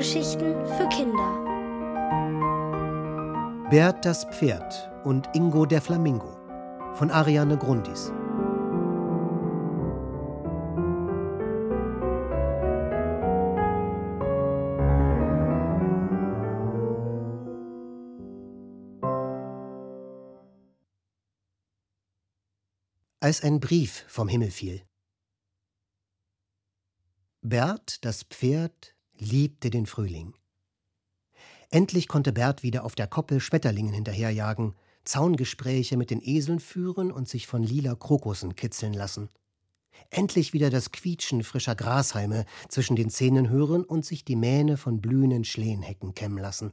Hörgeschichten für Kinder. Bert das Pferd und Ingo der Flamingo von Ariane Grundis. Als ein Brief vom Himmel fiel. Bert, das Pferd, liebte den Frühling. Endlich konnte Bert wieder auf der Koppel Schmetterlingen hinterherjagen, Zaungespräche mit den Eseln führen und sich von lila Krokussen kitzeln lassen. Endlich wieder das Quietschen frischer Grashalme zwischen den Zähnen hören und sich die Mähne von blühenden Schlehenhecken kämmen lassen.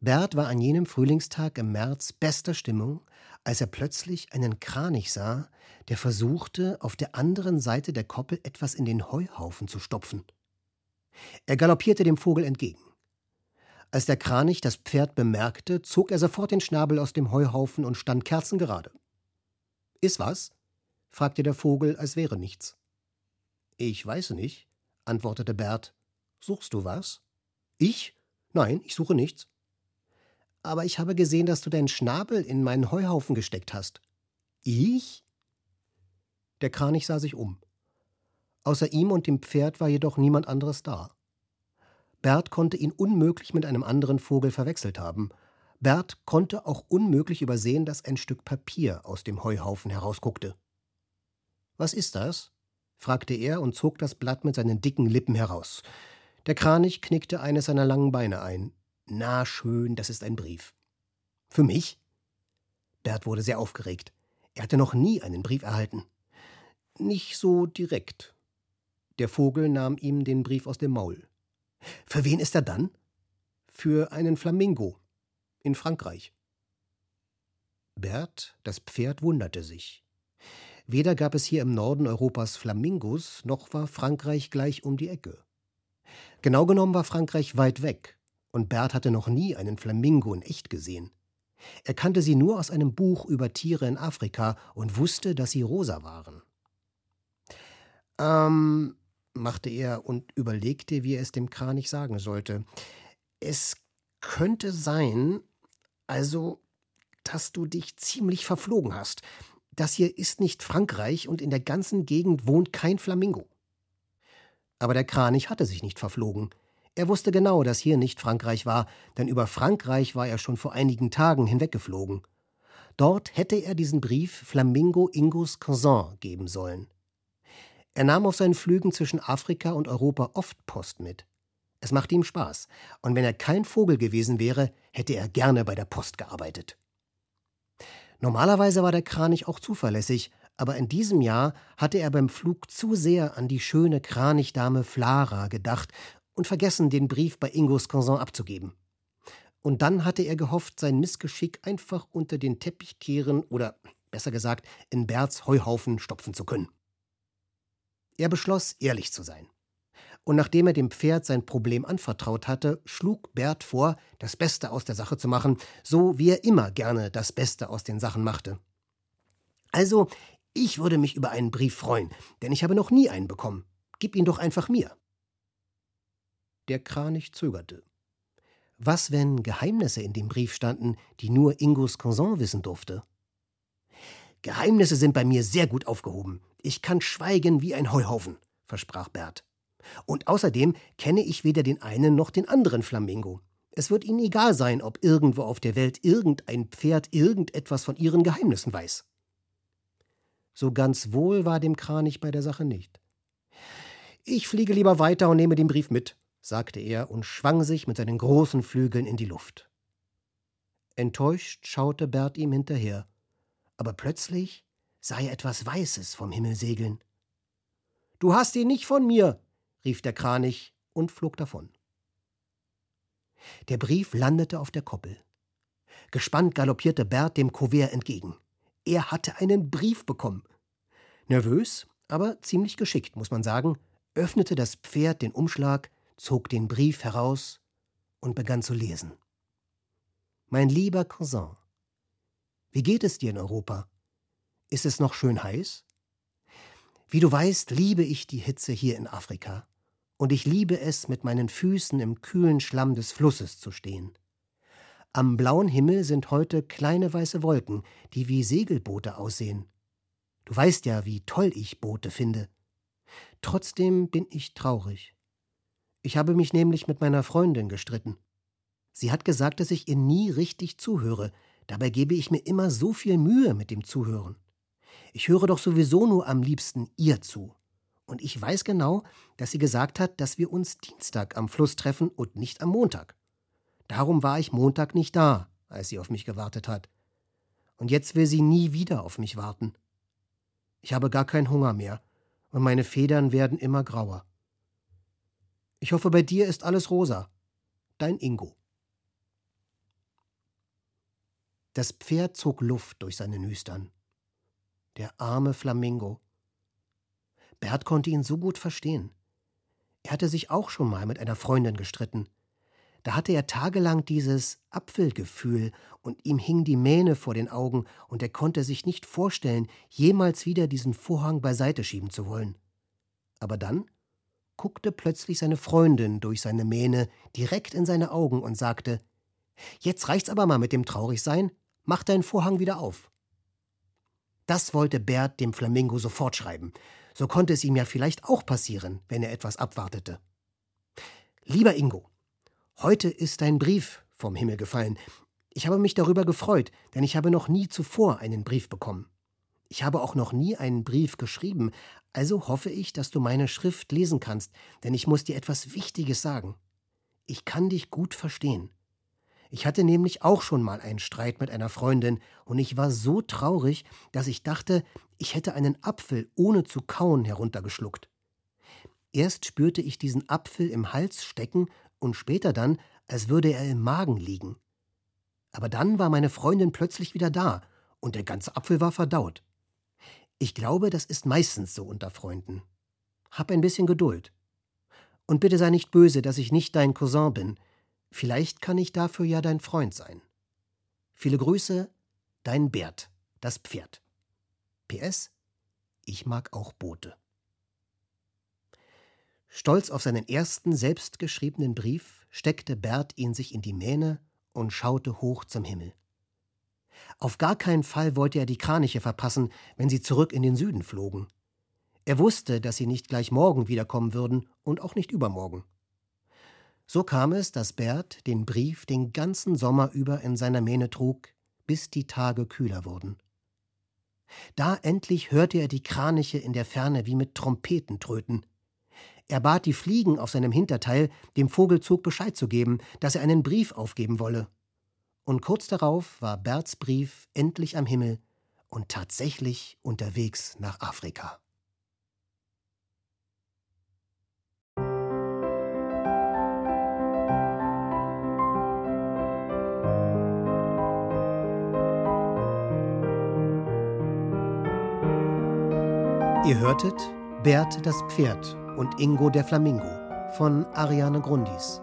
Bert war an jenem Frühlingstag im März bester Stimmung, als er plötzlich einen Kranich sah, der versuchte, auf der anderen Seite der Koppel etwas in den Heuhaufen zu stopfen. Er galoppierte dem Vogel entgegen. Als der Kranich das Pferd bemerkte, zog er sofort den Schnabel aus dem Heuhaufen und stand kerzengerade. Ist was? fragte der Vogel, als wäre nichts. Ich weiß nicht, antwortete Bert. Suchst du was? Ich? Nein, ich suche nichts. Aber ich habe gesehen, dass du deinen Schnabel in meinen Heuhaufen gesteckt hast. Ich? Der Kranich sah sich um. Außer ihm und dem Pferd war jedoch niemand anderes da. Bert konnte ihn unmöglich mit einem anderen Vogel verwechselt haben. Bert konnte auch unmöglich übersehen, dass ein Stück Papier aus dem Heuhaufen herausguckte. Was ist das? fragte er und zog das Blatt mit seinen dicken Lippen heraus. Der Kranich knickte eines seiner langen Beine ein. Na schön, das ist ein Brief. Für mich? Bert wurde sehr aufgeregt. Er hatte noch nie einen Brief erhalten. Nicht so direkt. Der Vogel nahm ihm den Brief aus dem Maul. Für wen ist er dann? Für einen Flamingo. In Frankreich. Bert, das Pferd, wunderte sich. Weder gab es hier im Norden Europas Flamingos, noch war Frankreich gleich um die Ecke. Genau genommen war Frankreich weit weg, und Bert hatte noch nie einen Flamingo in echt gesehen. Er kannte sie nur aus einem Buch über Tiere in Afrika und wusste, dass sie rosa waren. Ähm, machte er und überlegte, wie er es dem Kranich sagen sollte. Es könnte sein, also, dass du dich ziemlich verflogen hast. Das hier ist nicht Frankreich und in der ganzen Gegend wohnt kein Flamingo. Aber der Kranich hatte sich nicht verflogen. Er wusste genau, dass hier nicht Frankreich war, denn über Frankreich war er schon vor einigen Tagen hinweggeflogen. Dort hätte er diesen Brief Flamingo Ingos Cousin geben sollen. Er nahm auf seinen Flügen zwischen Afrika und Europa oft Post mit. Es machte ihm Spaß, und wenn er kein Vogel gewesen wäre, hätte er gerne bei der Post gearbeitet. Normalerweise war der Kranich auch zuverlässig, aber in diesem Jahr hatte er beim Flug zu sehr an die schöne Kranichdame Flara gedacht und vergessen, den Brief bei Ingos Cousin abzugeben. Und dann hatte er gehofft, sein Missgeschick einfach unter den Teppich kehren oder, besser gesagt, in Berts Heuhaufen stopfen zu können. Er beschloss, ehrlich zu sein. Und nachdem er dem Pferd sein Problem anvertraut hatte, schlug Bert vor, das Beste aus der Sache zu machen, so wie er immer gerne das Beste aus den Sachen machte. Also, ich würde mich über einen Brief freuen, denn ich habe noch nie einen bekommen. Gib ihn doch einfach mir. Der Kranich zögerte. Was, wenn Geheimnisse in dem Brief standen, die nur Ingos Cousin wissen durfte? Geheimnisse sind bei mir sehr gut aufgehoben. Ich kann schweigen wie ein Heuhaufen, versprach Bert. Und außerdem kenne ich weder den einen noch den anderen Flamingo. Es wird ihnen egal sein, ob irgendwo auf der Welt irgendein Pferd irgendetwas von ihren Geheimnissen weiß. So ganz wohl war dem Kranich bei der Sache nicht. Ich fliege lieber weiter und nehme den Brief mit, sagte er und schwang sich mit seinen großen Flügeln in die Luft. Enttäuscht schaute Bert ihm hinterher, aber plötzlich sah er etwas Weißes vom Himmel segeln. Du hast ihn nicht von mir, rief der Kranich und flog davon. Der Brief landete auf der Koppel. Gespannt galoppierte Bert dem Kuvert entgegen. Er hatte einen Brief bekommen. Nervös, aber ziemlich geschickt, muss man sagen, öffnete das Pferd den Umschlag, zog den Brief heraus und begann zu lesen. Mein lieber Cousin, wie geht es dir in Europa? Ist es noch schön heiß? Wie du weißt, liebe ich die Hitze hier in Afrika. Und ich liebe es, mit meinen Füßen im kühlen Schlamm des Flusses zu stehen. Am blauen Himmel sind heute kleine weiße Wolken, die wie Segelboote aussehen. Du weißt ja, wie toll ich Boote finde. Trotzdem bin ich traurig. Ich habe mich nämlich mit meiner Freundin gestritten. Sie hat gesagt, dass ich ihr nie richtig zuhöre, dabei gebe ich mir immer so viel Mühe mit dem Zuhören. Ich höre doch sowieso nur am liebsten ihr zu. Und ich weiß genau, dass sie gesagt hat, dass wir uns Dienstag am Fluss treffen und nicht am Montag. Darum war ich Montag nicht da, als sie auf mich gewartet hat. Und jetzt will sie nie wieder auf mich warten. Ich habe gar keinen Hunger mehr, und meine Federn werden immer grauer. Ich hoffe, bei dir ist alles rosa. Dein Ingo. Das Pferd zog Luft durch seine Nüstern. Der arme Flamingo. Bert konnte ihn so gut verstehen. Er hatte sich auch schon mal mit einer Freundin gestritten. Da hatte er tagelang dieses Apfelgefühl und ihm hing die Mähne vor den Augen und er konnte sich nicht vorstellen, jemals wieder diesen Vorhang beiseite schieben zu wollen. Aber dann guckte plötzlich seine Freundin durch seine Mähne direkt in seine Augen und sagte: Jetzt reicht's aber mal mit dem Traurigsein, mach deinen Vorhang wieder auf. Das wollte Bert dem Flamingo sofort schreiben. So konnte es ihm ja vielleicht auch passieren, wenn er etwas abwartete. Lieber Ingo, Heute ist dein Brief vom Himmel gefallen. Ich habe mich darüber gefreut, denn ich habe noch nie zuvor einen Brief bekommen. Ich habe auch noch nie einen Brief geschrieben, also hoffe ich, dass du meine Schrift lesen kannst, denn ich muss dir etwas Wichtiges sagen. Ich kann dich gut verstehen. Ich hatte nämlich auch schon mal einen Streit mit einer Freundin, und ich war so traurig, dass ich dachte, ich hätte einen Apfel ohne zu kauen heruntergeschluckt. Erst spürte ich diesen Apfel im Hals stecken und später dann, als würde er im Magen liegen. Aber dann war meine Freundin plötzlich wieder da und der ganze Apfel war verdaut. Ich glaube, das ist meistens so unter Freunden. Hab ein bisschen Geduld. Und bitte sei nicht böse, dass ich nicht dein Cousin bin. Vielleicht kann ich dafür ja dein Freund sein. Viele Grüße, dein Bert, das Pferd. PS, ich mag auch Boote. Stolz auf seinen ersten selbstgeschriebenen Brief steckte Bert ihn sich in die Mähne und schaute hoch zum Himmel. Auf gar keinen Fall wollte er die Kraniche verpassen, wenn sie zurück in den Süden flogen. Er wusste, dass sie nicht gleich morgen wiederkommen würden und auch nicht übermorgen. So kam es, dass Bert den Brief den ganzen Sommer über in seiner Mähne trug, bis die Tage kühler wurden. Da endlich hörte er die Kraniche in der Ferne wie mit Trompeten tröten. Er bat die Fliegen auf seinem Hinterteil, dem Vogelzug Bescheid zu geben, dass er einen Brief aufgeben wolle. Und kurz darauf war Berts Brief endlich am Himmel und tatsächlich unterwegs nach Afrika. Ihr hörtet Bert das Pferd und Ingo der Flamingo von Ariane Grundis.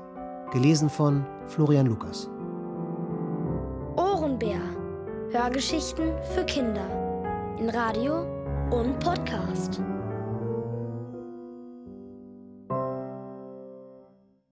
Gelesen von Florian Lukas. Ohrenbär. Hörgeschichten für Kinder. In Radio und Podcast.